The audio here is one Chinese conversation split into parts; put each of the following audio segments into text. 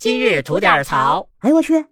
今日吐点槽。哎呦我去！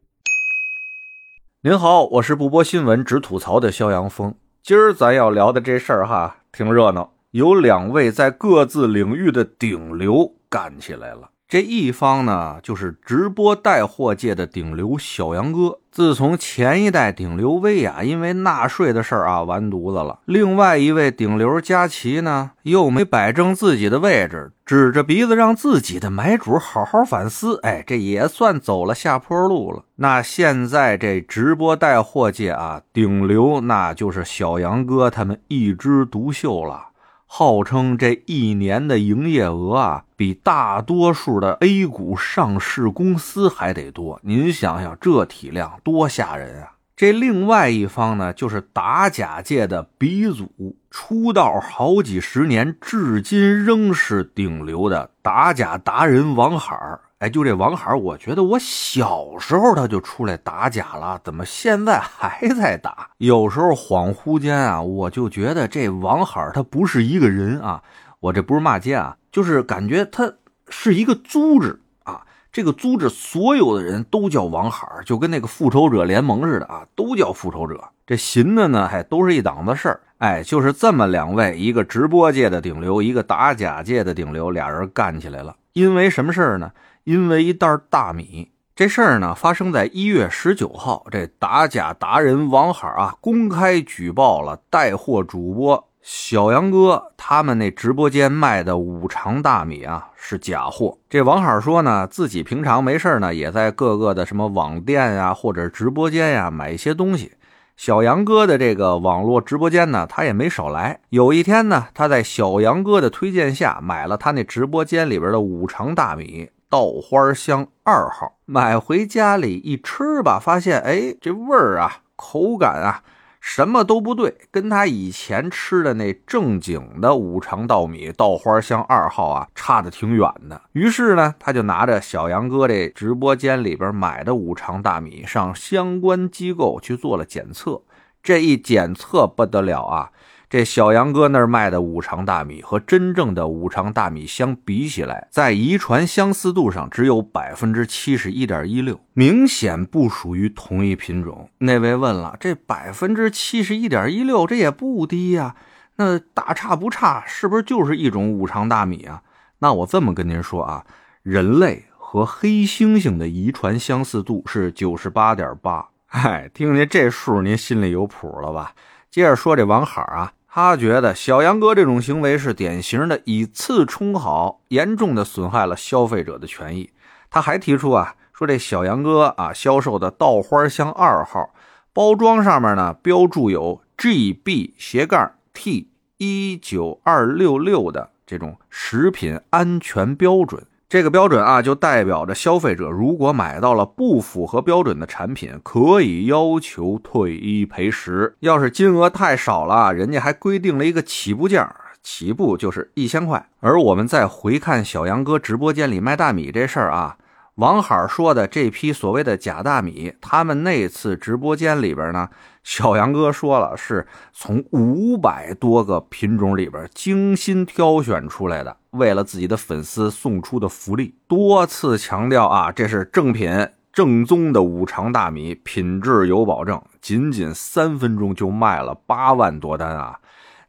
您好，我是不播新闻只吐槽的肖阳峰。今儿咱要聊的这事儿哈，挺热闹，有两位在各自领域的顶流干起来了。这一方呢，就是直播带货界的顶流小杨哥。自从前一代顶流薇娅因为纳税的事儿啊完犊子了，另外一位顶流佳琪呢，又没摆正自己的位置，指着鼻子让自己的买主好好反思。哎，这也算走了下坡路了。那现在这直播带货界啊，顶流那就是小杨哥他们一枝独秀了。号称这一年的营业额啊，比大多数的 A 股上市公司还得多。您想想，这体量多吓人啊！这另外一方呢，就是打假界的鼻祖，出道好几十年，至今仍是顶流的打假达人王海儿。哎，就这王海，我觉得我小时候他就出来打假了，怎么现在还在打？有时候恍惚间啊，我就觉得这王海他不是一个人啊，我这不是骂街啊，就是感觉他是一个组织啊。这个组织所有的人都叫王海，就跟那个复仇者联盟似的啊，都叫复仇者。这寻的呢，还都是一档子事儿。哎，就是这么两位，一个直播界的顶流，一个打假界的顶流，俩人干起来了。因为什么事儿呢？因为一袋大米，这事儿呢发生在一月十九号。这打假达人王海啊，公开举报了带货主播小杨哥他们那直播间卖的五常大米啊是假货。这王海说呢，自己平常没事呢，也在各个的什么网店呀或者直播间呀买一些东西。小杨哥的这个网络直播间呢，他也没少来。有一天呢，他在小杨哥的推荐下买了他那直播间里边的五常大米。稻花香二号买回家里一吃吧，发现哎，这味儿啊，口感啊，什么都不对，跟他以前吃的那正经的五常稻米稻花香二号啊，差的挺远的。于是呢，他就拿着小杨哥这直播间里边买的五常大米，上相关机构去做了检测。这一检测不得了啊！这小杨哥那儿卖的五常大米和真正的五常大米相比起来，在遗传相似度上只有百分之七十一点一六，明显不属于同一品种。那位问了，这百分之七十一点一六，这也不低呀？那大差不差，是不是就是一种五常大米啊？那我这么跟您说啊，人类和黑猩猩的遗传相似度是九十八点八。嗨，听听这数，您心里有谱了吧？接着说这王海啊。他觉得小杨哥这种行为是典型的以次充好，严重的损害了消费者的权益。他还提出啊，说这小杨哥啊销售的稻花香二号包装上面呢标注有 GB 斜杠 T 一九二六六的这种食品安全标准。这个标准啊，就代表着消费者如果买到了不符合标准的产品，可以要求退一赔十。要是金额太少了，人家还规定了一个起步价，起步就是一千块。而我们再回看小杨哥直播间里卖大米这事儿啊。王海说的这批所谓的假大米，他们那次直播间里边呢，小杨哥说了，是从五百多个品种里边精心挑选出来的，为了自己的粉丝送出的福利，多次强调啊，这是正品正宗的五常大米，品质有保证。仅仅三分钟就卖了八万多单啊！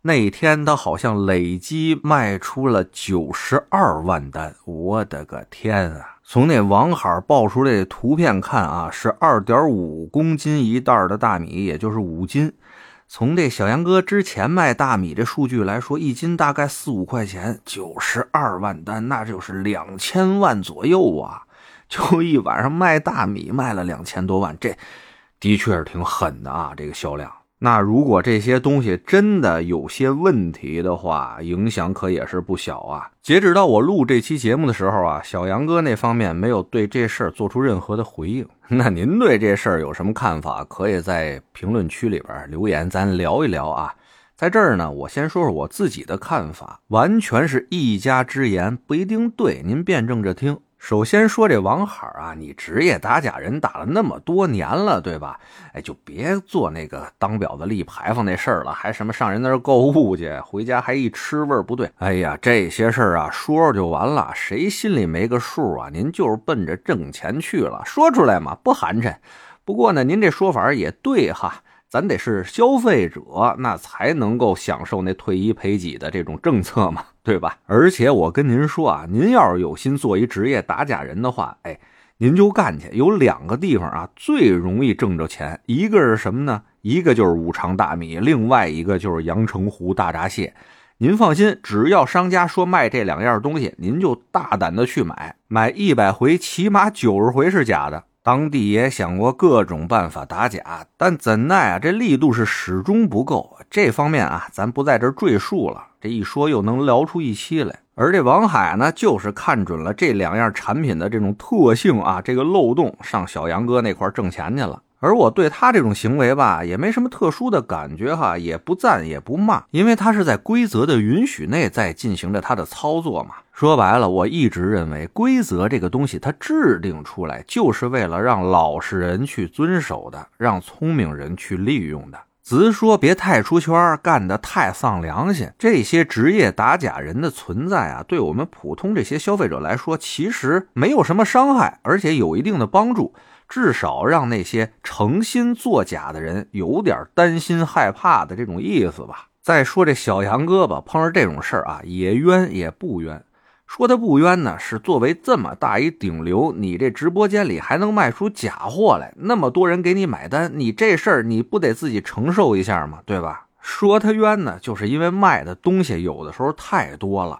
那天他好像累计卖出了九十二万单，我的个天啊！从那王海爆出来的图片看啊，是二点五公斤一袋的大米，也就是五斤。从这小杨哥之前卖大米这数据来说，一斤大概四五块钱，九十二万单，那就是两千万左右啊！就一晚上卖大米卖了两千多万，这的确是挺狠的啊，这个销量。那如果这些东西真的有些问题的话，影响可也是不小啊。截止到我录这期节目的时候啊，小杨哥那方面没有对这事儿做出任何的回应。那您对这事儿有什么看法？可以在评论区里边留言，咱聊一聊啊。在这儿呢，我先说说我自己的看法，完全是一家之言，不一定对，您辩证着听。首先说这王海啊，你职业打假人打了那么多年了，对吧？哎，就别做那个当婊子立牌坊那事儿了，还什么上人那儿购物去，回家还一吃味儿不对。哎呀，这些事儿啊，说说就完了，谁心里没个数啊？您就是奔着挣钱去了，说出来嘛，不寒碜。不过呢，您这说法也对哈。咱得是消费者，那才能够享受那退一赔几的这种政策嘛，对吧？而且我跟您说啊，您要是有心做一职业打假人的话，哎，您就干去。有两个地方啊，最容易挣着钱，一个是什么呢？一个就是五常大米，另外一个就是阳澄湖大闸蟹。您放心，只要商家说卖这两样东西，您就大胆的去买，买一百回，起码九十回是假的。当地也想过各种办法打假，但怎奈啊，这力度是始终不够。这方面啊，咱不在这赘述了。这一说又能聊出一期来。而这王海呢，就是看准了这两样产品的这种特性啊，这个漏洞，上小杨哥那块挣钱去了。而我对他这种行为吧，也没什么特殊的感觉哈，也不赞也不骂，因为他是在规则的允许内在进行着他的操作嘛。说白了，我一直认为规则这个东西，它制定出来就是为了让老实人去遵守的，让聪明人去利用的。直说别太出圈，干得太丧良心。这些职业打假人的存在啊，对我们普通这些消费者来说，其实没有什么伤害，而且有一定的帮助。至少让那些诚心作假的人有点担心害怕的这种意思吧。再说这小杨哥吧，碰上这种事儿啊，也冤也不冤。说他不冤呢，是作为这么大一顶流，你这直播间里还能卖出假货来，那么多人给你买单，你这事儿你不得自己承受一下吗？对吧？说他冤呢，就是因为卖的东西有的时候太多了。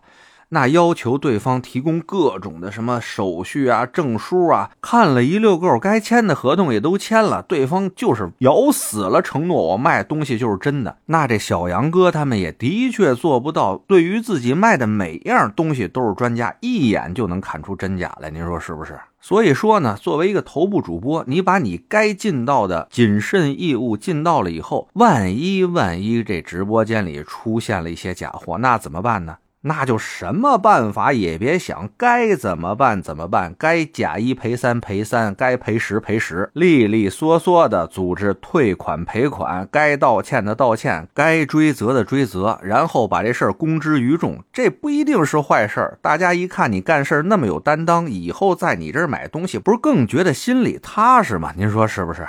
那要求对方提供各种的什么手续啊、证书啊，看了一溜够，该签的合同也都签了，对方就是咬死了承诺我卖东西就是真的。那这小杨哥他们也的确做不到，对于自己卖的每样东西都是专家，一眼就能看出真假来。您说是不是？所以说呢，作为一个头部主播，你把你该尽到的谨慎义务尽到了以后，万一万一这直播间里出现了一些假货，那怎么办呢？那就什么办法也别想，该怎么办怎么办，该假一赔三赔三，该赔十赔十，利利索索的组织退款赔款，该道歉的道歉，该追责的追责，然后把这事儿公之于众。这不一定是坏事儿，大家一看你干事那么有担当，以后在你这儿买东西，不是更觉得心里踏实吗？您说是不是？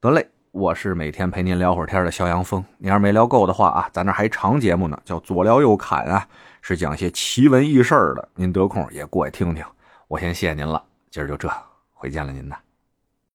得嘞，我是每天陪您聊会儿天的肖阳峰。您要是没聊够的话啊，咱这还长节目呢，叫左聊右侃啊。是讲些奇闻异事的，您得空也过来听听。我先谢谢您了，今儿就这，回见了您呢。